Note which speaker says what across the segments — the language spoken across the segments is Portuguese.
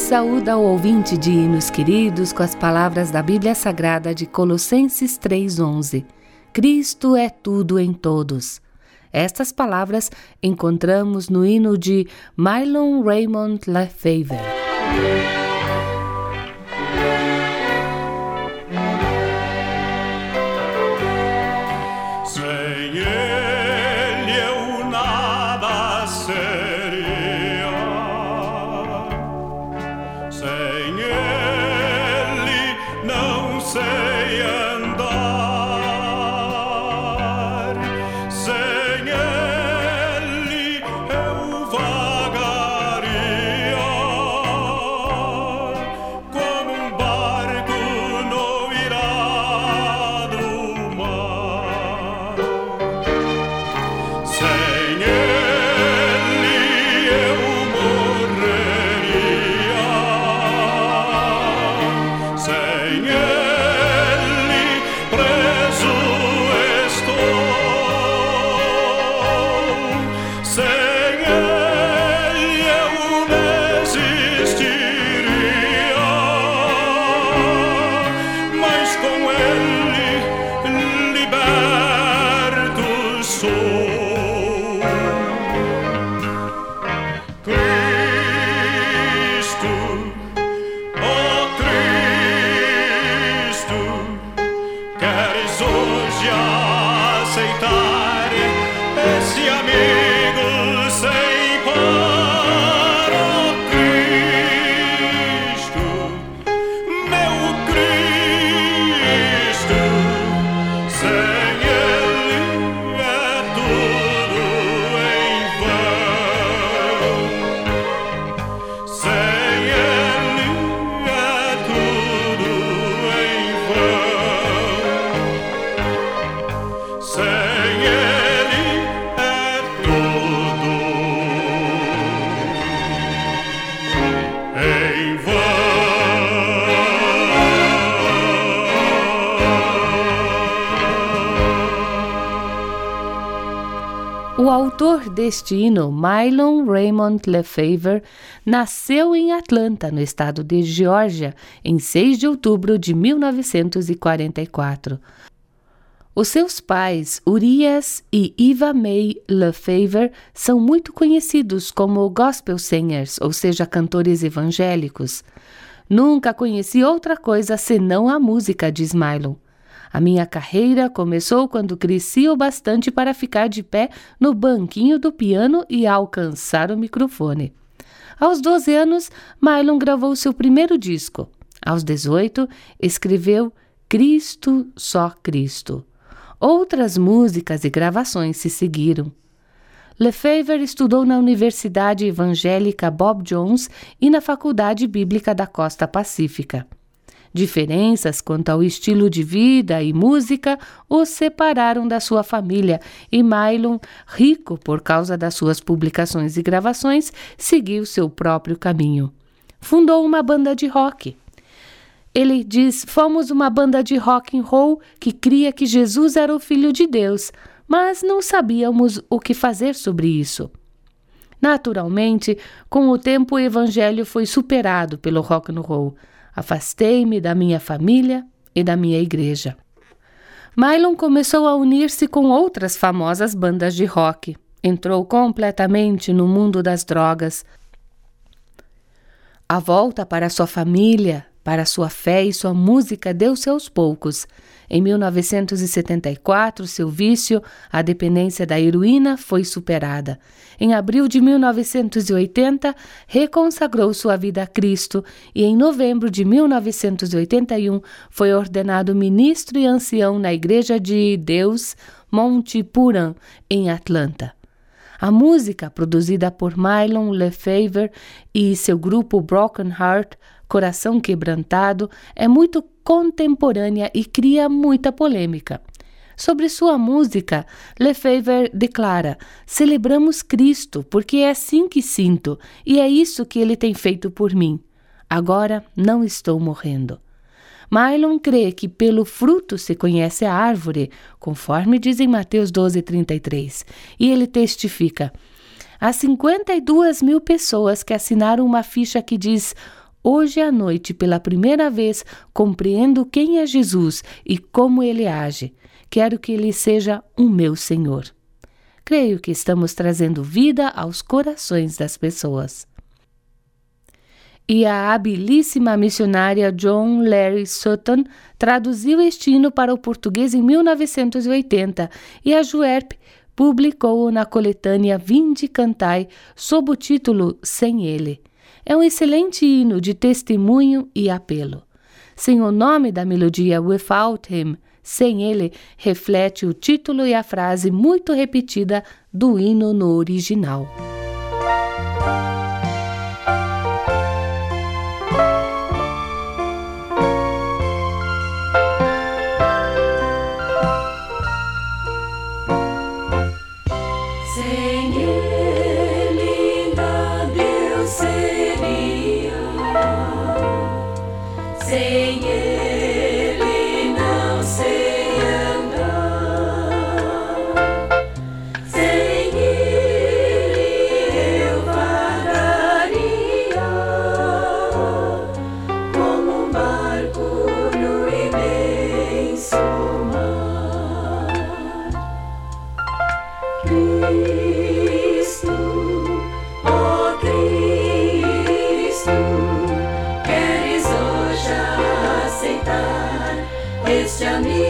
Speaker 1: Saúda o ouvinte de hinos queridos com as palavras da Bíblia Sagrada de Colossenses 3,11. Cristo é tudo em todos. Estas palavras encontramos no hino de Mylon Raymond Lefevre. O autor deste hino, Mylon Raymond Lefevre, nasceu em Atlanta, no estado de Geórgia, em 6 de outubro de 1944. Os seus pais, Urias e Eva May Lefevre, são muito conhecidos como gospel singers, ou seja, cantores evangélicos. Nunca conheci outra coisa senão a música, diz Mylon. A minha carreira começou quando cresci o bastante para ficar de pé no banquinho do piano e alcançar o microfone. Aos 12 anos, Mylon gravou seu primeiro disco. Aos 18, escreveu Cristo, só Cristo. Outras músicas e gravações se seguiram. Lefevre estudou na Universidade Evangélica Bob Jones e na Faculdade Bíblica da Costa Pacífica. Diferenças quanto ao estilo de vida e música o separaram da sua família e Mylon, rico por causa das suas publicações e gravações, seguiu seu próprio caminho. Fundou uma banda de rock. Ele diz: "Fomos uma banda de rock and roll que cria que Jesus era o filho de Deus, mas não sabíamos o que fazer sobre isso." Naturalmente, com o tempo o evangelho foi superado pelo rock and roll. Afastei-me da minha família e da minha igreja. Mylon começou a unir-se com outras famosas bandas de rock. Entrou completamente no mundo das drogas. A volta para sua família, para sua fé e sua música deu-se aos poucos. Em 1974, seu vício, a dependência da heroína, foi superada. Em abril de 1980, reconsagrou sua vida a Cristo e, em novembro de 1981, foi ordenado ministro e ancião na Igreja de Deus Monte Puran, em Atlanta. A música, produzida por Mylon Lefevre e seu grupo Broken Heart, Coração Quebrantado, é muito contemporânea e cria muita polêmica. Sobre sua música, Lefebvre declara: Celebramos Cristo, porque é assim que sinto, e é isso que ele tem feito por mim. Agora não estou morrendo. Mylon crê que pelo fruto se conhece a árvore, conforme diz em Mateus 12,33, e ele testifica: Há 52 mil pessoas que assinaram uma ficha que diz Hoje à noite, pela primeira vez, compreendo quem é Jesus e como ele age. Quero que ele seja o meu Senhor. Creio que estamos trazendo vida aos corações das pessoas. E a habilíssima missionária John Larry Sutton traduziu este hino para o português em 1980 e a Juerp publicou-o na coletânea Vinde Cantai sob o título Sem Ele. É um excelente hino de testemunho e apelo. Sem o nome da melodia Without Him, sem ele, reflete o título e a frase muito repetida do hino no original. Sem ele não sei andar. Sem ele eu vagaria como um barco no imenso mar. Sunny.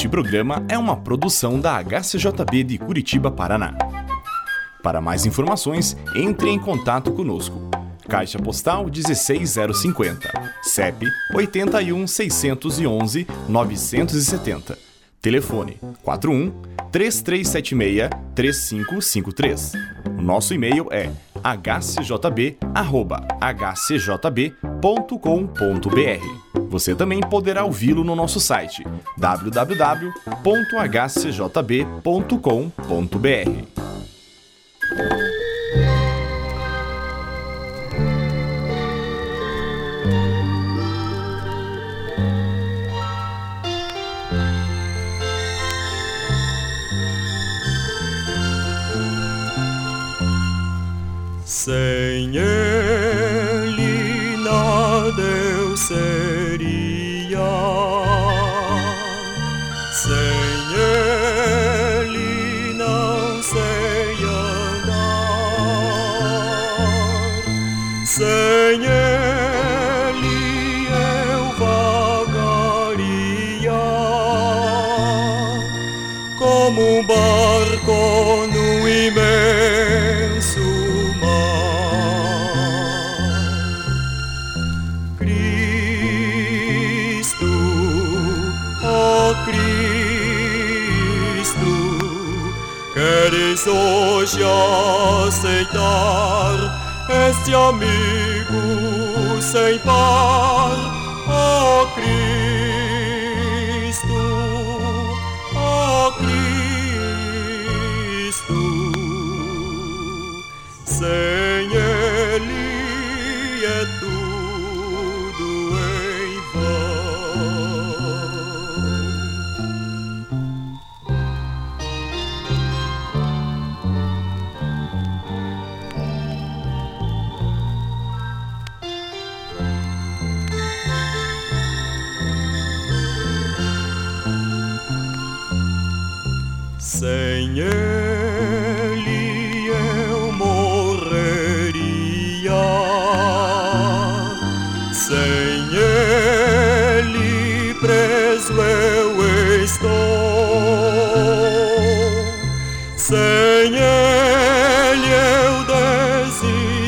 Speaker 2: Este programa é uma produção da HCJB de Curitiba, Paraná. Para mais informações, entre em contato conosco. Caixa Postal 16050, CEP 81 611 970. Telefone 41 3376 3553. O nosso e-mail é hcjb@hcjb.com.br. Você também poderá ouvi-lo no nosso site www.hcjb.com.br.
Speaker 3: sem ele eu vagaria como um barco no imenso mar. Cristo, oh Cristo, queres hoje aceitar? Este amigo sem par, ó Cristo, Sem ele eu morreria. Sem ele preso eu estou. Sem ele eu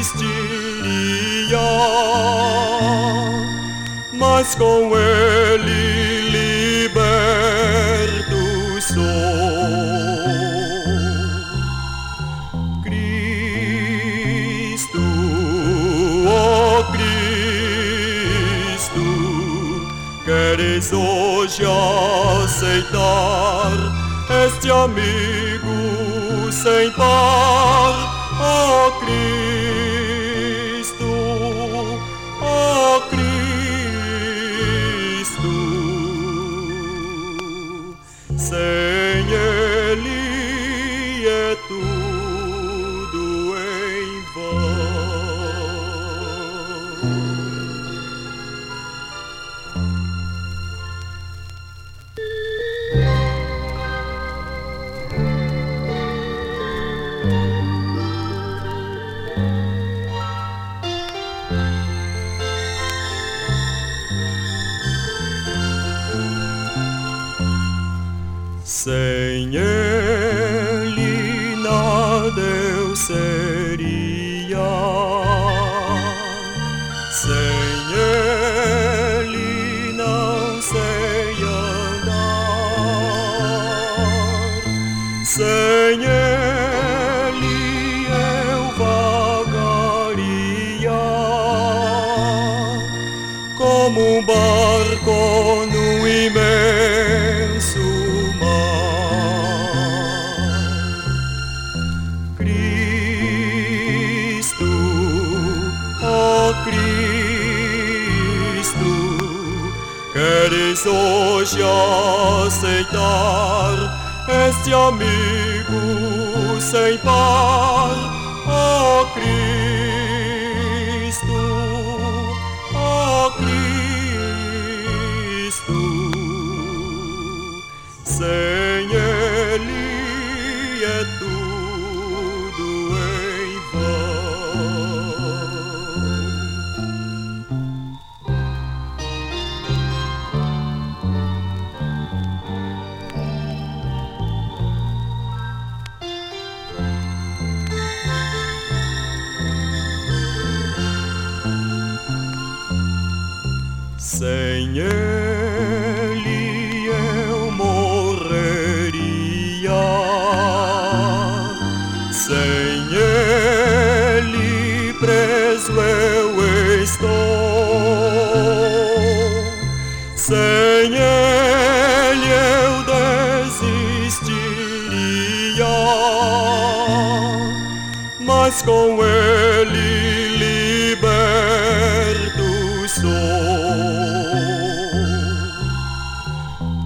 Speaker 3: desistiria. Mas com ele queres hoje aceitar este amigo sem par, ó Cristo, ó Cristo, sem Ele é tudo em vão. Queres hoje aceitar. Este amigo sem par, ó Cristo, ó Cristo, sem Ele é Com ele liberto sou.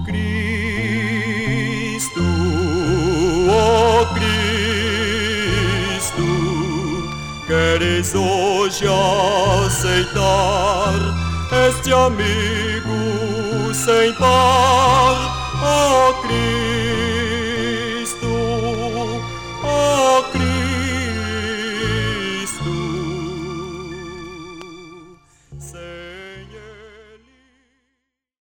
Speaker 3: Cristo, ó Cristo, queres hoje aceitar este amigo sem par, ó Cristo.